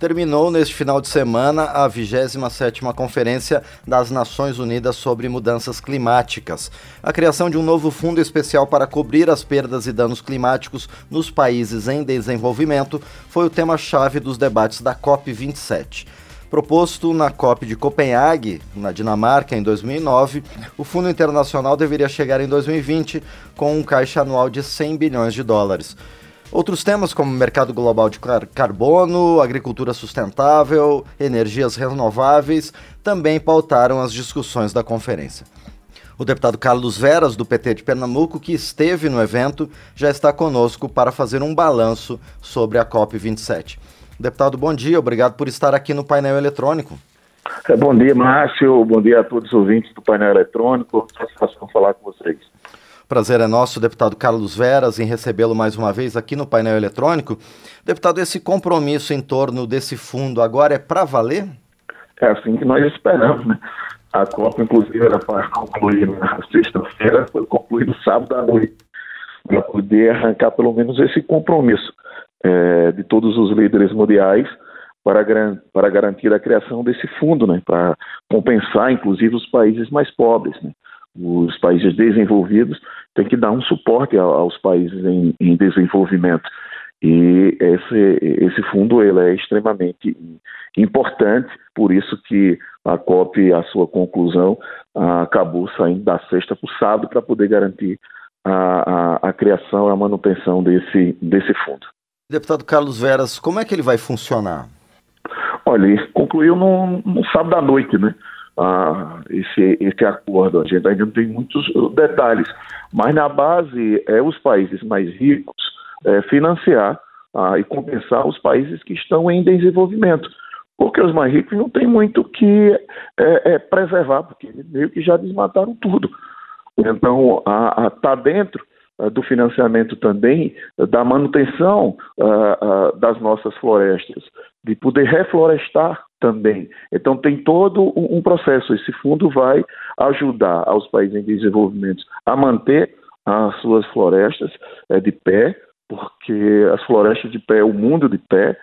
terminou neste final de semana a 27ª Conferência das Nações Unidas sobre Mudanças Climáticas. A criação de um novo fundo especial para cobrir as perdas e danos climáticos nos países em desenvolvimento foi o tema-chave dos debates da COP27. Proposto na COP de Copenhague, na Dinamarca, em 2009, o Fundo Internacional deveria chegar em 2020 com um caixa anual de 100 bilhões de dólares. Outros temas como mercado global de carbono, agricultura sustentável, energias renováveis também pautaram as discussões da conferência. O deputado Carlos Veras, do PT de Pernambuco, que esteve no evento, já está conosco para fazer um balanço sobre a COP27. Deputado, bom dia, obrigado por estar aqui no painel eletrônico. É, bom dia, Márcio, bom dia a todos os ouvintes do painel eletrônico, satisfação falar com vocês. Prazer é nosso, deputado Carlos Veras, em recebê-lo mais uma vez aqui no painel eletrônico. Deputado, esse compromisso em torno desse fundo agora é para valer? É assim que nós esperamos, né? A Copa, inclusive, era para concluir na sexta-feira, foi concluído sábado à noite, para poder arrancar pelo menos esse compromisso é, de todos os líderes mundiais para, para garantir a criação desse fundo, né? Para compensar, inclusive, os países mais pobres, né? Os países desenvolvidos têm que dar um suporte aos países em, em desenvolvimento. E esse, esse fundo ele é extremamente importante, por isso que a COP, a sua conclusão, acabou saindo da sexta para o sábado para poder garantir a, a, a criação e a manutenção desse, desse fundo. Deputado Carlos Veras, como é que ele vai funcionar? Olha, ele concluiu no, no sábado à noite, né? Ah, esse, esse acordo. A gente ainda não tem muitos uh, detalhes, mas na base é os países mais ricos é, financiar ah, e compensar os países que estão em desenvolvimento. Porque os mais ricos não têm muito que é, é, preservar, porque meio que já desmataram tudo. Então, está dentro uh, do financiamento também da manutenção uh, das nossas florestas, de poder reflorestar também. Então tem todo um processo. Esse fundo vai ajudar aos países em desenvolvimento a manter as suas florestas é, de pé, porque as florestas de pé o mundo de pé,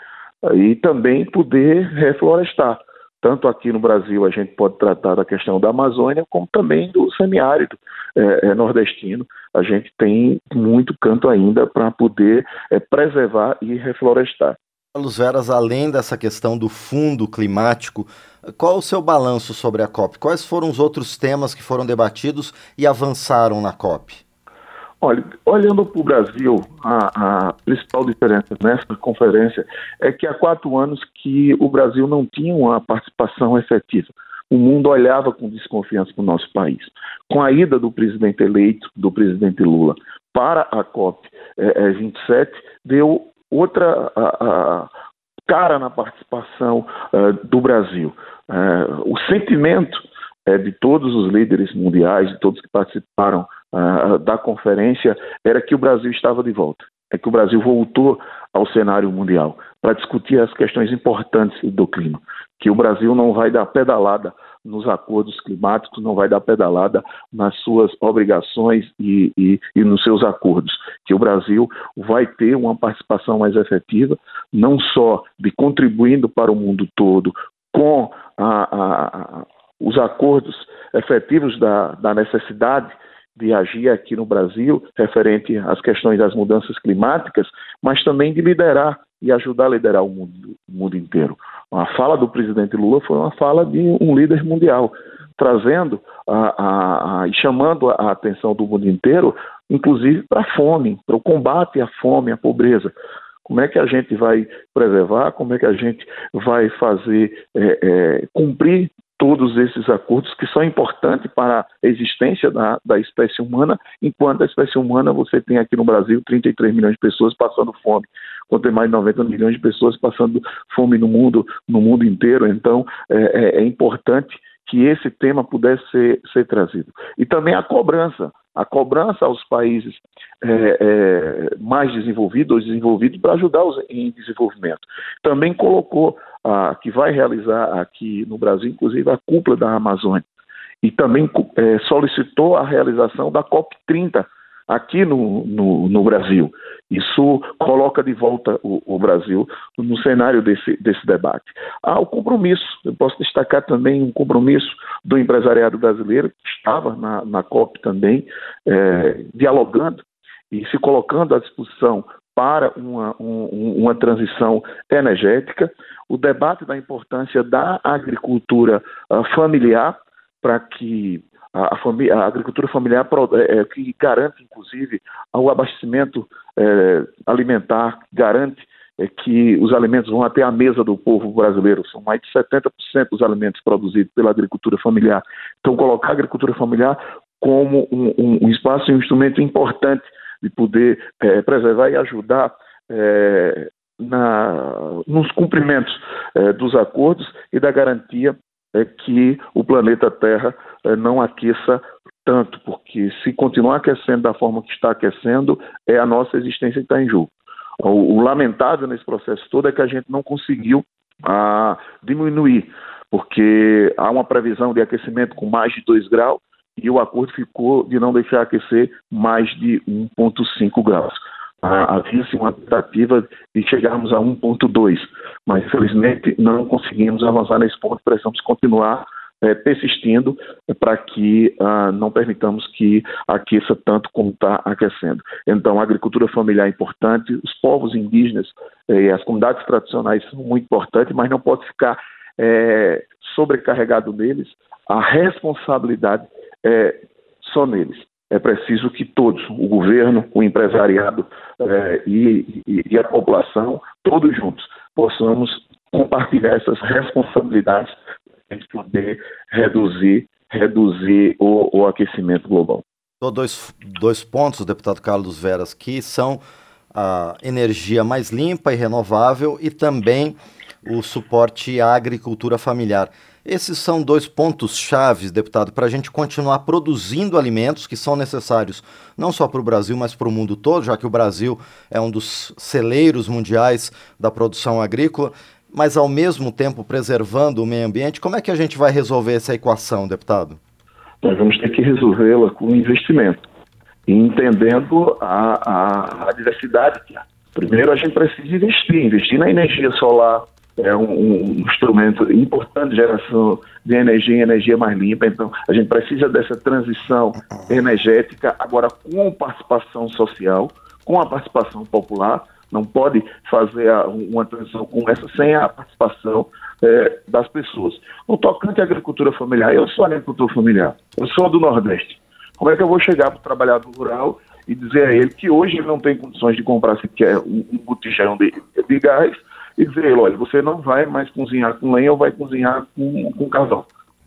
e também poder reflorestar. Tanto aqui no Brasil a gente pode tratar da questão da Amazônia, como também do semiárido é, nordestino. A gente tem muito canto ainda para poder é, preservar e reflorestar. Carlos Veras, além dessa questão do fundo climático, qual o seu balanço sobre a COP? Quais foram os outros temas que foram debatidos e avançaram na COP? Olha, olhando para o Brasil, a, a, principal diferença nessa conferência é que há quatro anos que o Brasil não tinha uma participação efetiva. O mundo olhava com desconfiança para o nosso país. Com a ida do presidente eleito, do presidente Lula, para a COP é, é, 27, deu outra a, a cara na participação uh, do Brasil. Uh, o sentimento uh, de todos os líderes mundiais, de todos que participaram da conferência, era que o Brasil estava de volta. É que o Brasil voltou ao cenário mundial para discutir as questões importantes do clima. Que o Brasil não vai dar pedalada nos acordos climáticos, não vai dar pedalada nas suas obrigações e, e, e, nos seus acordos. Que o Brasil vai ter uma participação mais efetiva, não só de contribuindo para o mundo todo com a, a, os acordos efetivos da, da necessidade de agir aqui no Brasil referente às questões das mudanças climáticas, mas também de liderar e ajudar a liderar o mundo, o mundo inteiro. A fala do presidente Lula foi uma fala de um líder mundial, trazendo e chamando a atenção do mundo inteiro, inclusive para a fome, para o combate à fome, à pobreza. Como é que a gente vai preservar? Como é que a gente vai fazer é, é, cumprir todos esses acordos que são importantes para a existência da, da espécie humana, enquanto a espécie humana você tem aqui no Brasil 33 milhões de pessoas passando fome, quando tem mais de 90 milhões de pessoas passando fome no mundo, no mundo inteiro. Então é, é, é importante que esse tema pudesse ser, ser trazido. E também a cobrança, a cobrança aos países é, é, mais desenvolvidos ou desenvolvidos para ajudar os em desenvolvimento. Também colocou a, que vai realizar aqui no Brasil, inclusive a cúpula da Amazônia, e também é, solicitou a realização da COP30 aqui no, no, no Brasil. Isso coloca de volta o, o, Brasil no cenário desse, desse debate. Há o compromisso, eu posso destacar também um compromisso do empresariado brasileiro, que estava na, na COP também, é, dialogando e se colocando à disposição para uma, um, uma transição energética, o debate da importância da agricultura uh, familiar para que a, a, agricultura familiar é, é, que garante, inclusive, o abastecimento é, alimentar, garante que os alimentos vão até a mesa do povo brasileiro. São mais de 70% dos alimentos produzidos pela agricultura familiar. Então, colocar a agricultura familiar como um, um, um espaço e um instrumento importante de poder é, preservar e ajudar é, na, nos cumprimentos é, dos acordos e da garantia que o planeta Terra não aqueça tanto, porque se continuar aquecendo da forma que está aquecendo, é a nossa existência que está em jogo. O, o, lamentável nesse processo todo é que a gente não conseguiu ah, diminuir, porque há uma previsão de aquecimento com mais de 2 graus e o acordo ficou de não deixar aquecer mais de 1,5 graus. Ah, Havia-se uma tentativa de chegarmos a 1,2, mas infelizmente não conseguimos avançar nesse ponto, precisamos continuar é, persistindo para que ah, não permitamos que aqueça tanto como está aquecendo. Então, a agricultura familiar é importante, os povos indígenas eh, e as comunidades tradicionais são muito importantes, mas não pode ficar é, sobrecarregado neles a responsabilidade é, só neles. É preciso que todos, o governo, o empresariado é, e, e, a população, todos juntos, possamos compartilhar essas responsabilidades para poder reduzir, reduzir o, o aquecimento global. Dois, dois pontos, deputado Carlos Veras, que são a energia mais limpa e renovável e também o suporte à agricultura familiar. Esses são dois pontos chaves, deputado, para a gente continuar produzindo alimentos que são necessários não só para o Brasil, mas para o mundo todo, já que o Brasil é um dos celeiros mundiais da produção agrícola, mas ao mesmo tempo preservando o meio ambiente. Como é que a gente vai resolver essa equação, deputado? Nós vamos ter que resolvê-la com investimento, entendendo a, a, a diversidade que há. Primeiro, a gente precisa investir, investir na energia solar, é um, um, instrumento importante de geração de energia e energia mais limpa. Então, a gente precisa dessa transição energética, agora com participação social, com a participação popular. Não pode fazer a, uma transição como essa sem a participação é, das pessoas. No tocante à agricultura familiar, eu sou agricultor familiar, eu sou do Nordeste. Como é que eu vou chegar para o trabalhador rural e dizer a ele que hoje ele não tem condições de comprar sequer um, um botijão de, de gás e dizer, olha, você não vai mais cozinhar com lenha ou vai cozinhar com, com carvão.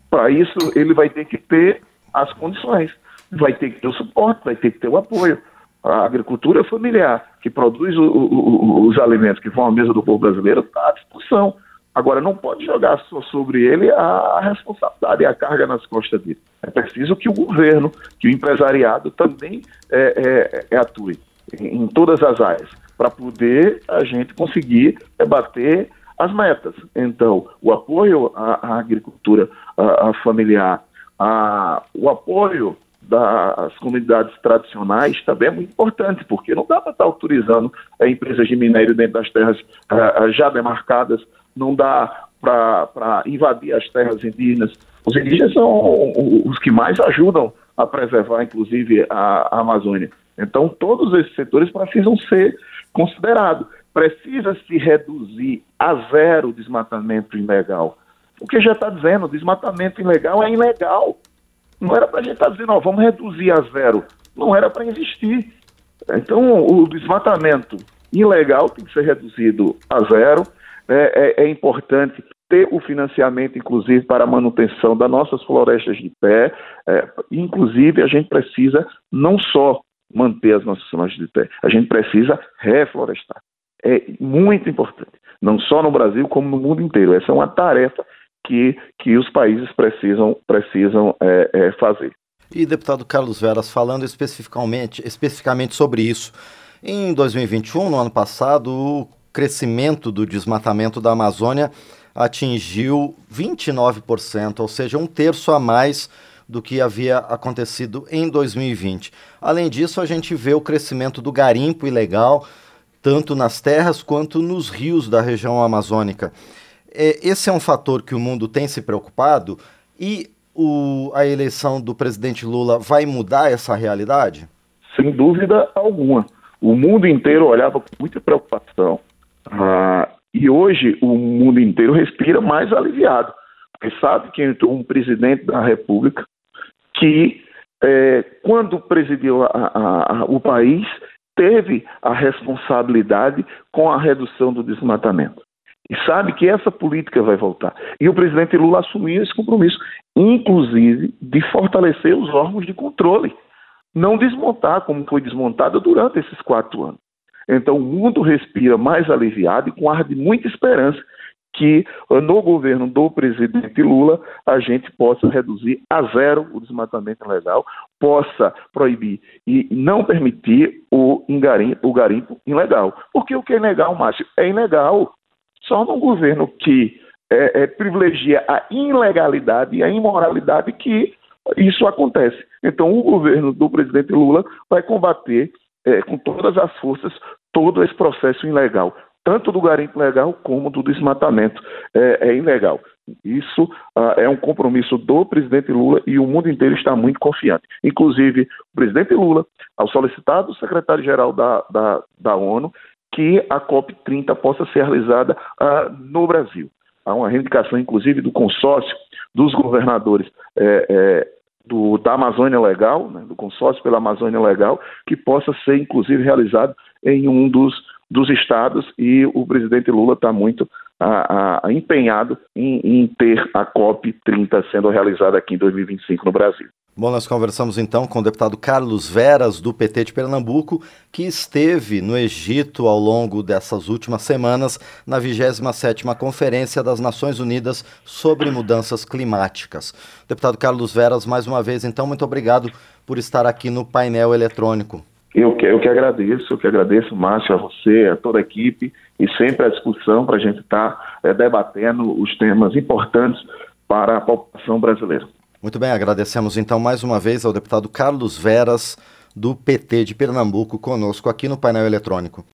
Para isso, ele vai ter que ter as condições, vai ter que ter o suporte, vai ter que ter o apoio. A agricultura familiar, que produz o, o, os alimentos que vão à mesa do povo brasileiro, está à disposição. Agora, não pode jogar só sobre ele a responsabilidade e a carga nas costas dele. É preciso que o governo, que o empresariado também é, é, é atue em, todas as áreas para poder a gente conseguir bater as metas. Então, o apoio à, à agricultura à, à familiar, o apoio das comunidades tradicionais também é muito importante, porque não dá para estar autorizando a empresas de minério dentro das terras uh, já demarcadas, não dá para invadir as terras indígenas. Os indígenas são os que mais ajudam a preservar, inclusive, a, a Amazônia. Então, todos esses setores precisam ser considerados. Precisa se reduzir a zero o desmatamento ilegal. O que já está dizendo, desmatamento ilegal é ilegal. Não era para a gente estar tá dizendo, ó, vamos reduzir a zero. Não era para existir. Então, o desmatamento ilegal tem que ser reduzido a zero. É, é, é importante ter o financiamento, inclusive, para a manutenção das nossas florestas de pé. É, inclusive, a gente precisa não só manter as nossas florestas de pé, a gente precisa reflorestar. É muito importante, não só no Brasil, como no mundo inteiro. Essa é uma tarefa que, que os países precisam, precisam é, é, fazer. E, deputado Carlos Veras, falando especificamente, especificamente sobre isso, em 2021, no ano passado, o crescimento do desmatamento da Amazônia atingiu 29%, ou seja, um terço a mais do que havia acontecido em 2020. Além disso, a gente vê o crescimento do garimpo ilegal, tanto nas terras quanto nos rios da região amazônica. É, esse é um fator que o mundo tem se preocupado e o, a eleição do presidente Lula vai mudar essa realidade? Sem dúvida alguma. O mundo inteiro olhava com muita preocupação. Ah, e hoje o mundo inteiro respira mais aliviado. Porque sabe que entrou um presidente da República que, é, quando presidiu a, a, a, o país, teve a responsabilidade com a redução do desmatamento. E sabe que essa política vai voltar. E o presidente Lula assumiu esse compromisso, inclusive de fortalecer os órgãos de controle. Não desmontar como foi desmontado durante esses quatro anos. Então o mundo respira mais aliviado e com ar de muita esperança que no governo do presidente Lula a gente possa reduzir a zero o desmatamento ilegal, possa proibir e não permitir o, garimpo, o garimpo ilegal. Porque o que é ilegal, Márcio? É ilegal só num governo que é, é, privilegia a ilegalidade e a imoralidade que isso acontece. Então, o governo do presidente Lula vai combater é, com todas as forças todo esse processo ilegal, tanto do garimpo legal como do desmatamento é, é ilegal. Isso ah, é um compromisso do presidente Lula e o mundo inteiro está muito confiante. Inclusive, o presidente Lula, ao solicitar do secretário-geral da, da, da ONU, que a COP30 possa ser realizada uh, no Brasil. Há uma reivindicação, inclusive, do consórcio dos governadores é, é, do, da Amazônia Legal, né, do consórcio pela Amazônia Legal, que possa ser, inclusive, realizado em um dos, dos estados e o presidente Lula está muito a, a, empenhado em, em ter a COP30 sendo realizada aqui em 2025 no Brasil. Bom, nós conversamos então com o deputado Carlos Veras, do PT de Pernambuco, que esteve no Egito ao longo dessas últimas semanas na 27ª Conferência das Nações Unidas sobre Mudanças Climáticas. Deputado Carlos Veras, mais uma vez, então, muito obrigado por estar aqui no painel eletrônico. Eu que, eu que agradeço, eu que agradeço, Márcio, a você, a toda a equipe, e sempre à discussão para a gente estar tá, é, debatendo os temas importantes para a população brasileira. Muito bem, agradecemos então mais uma vez ao deputado Carlos Veras, do PT de Pernambuco, conosco aqui no painel eletrônico.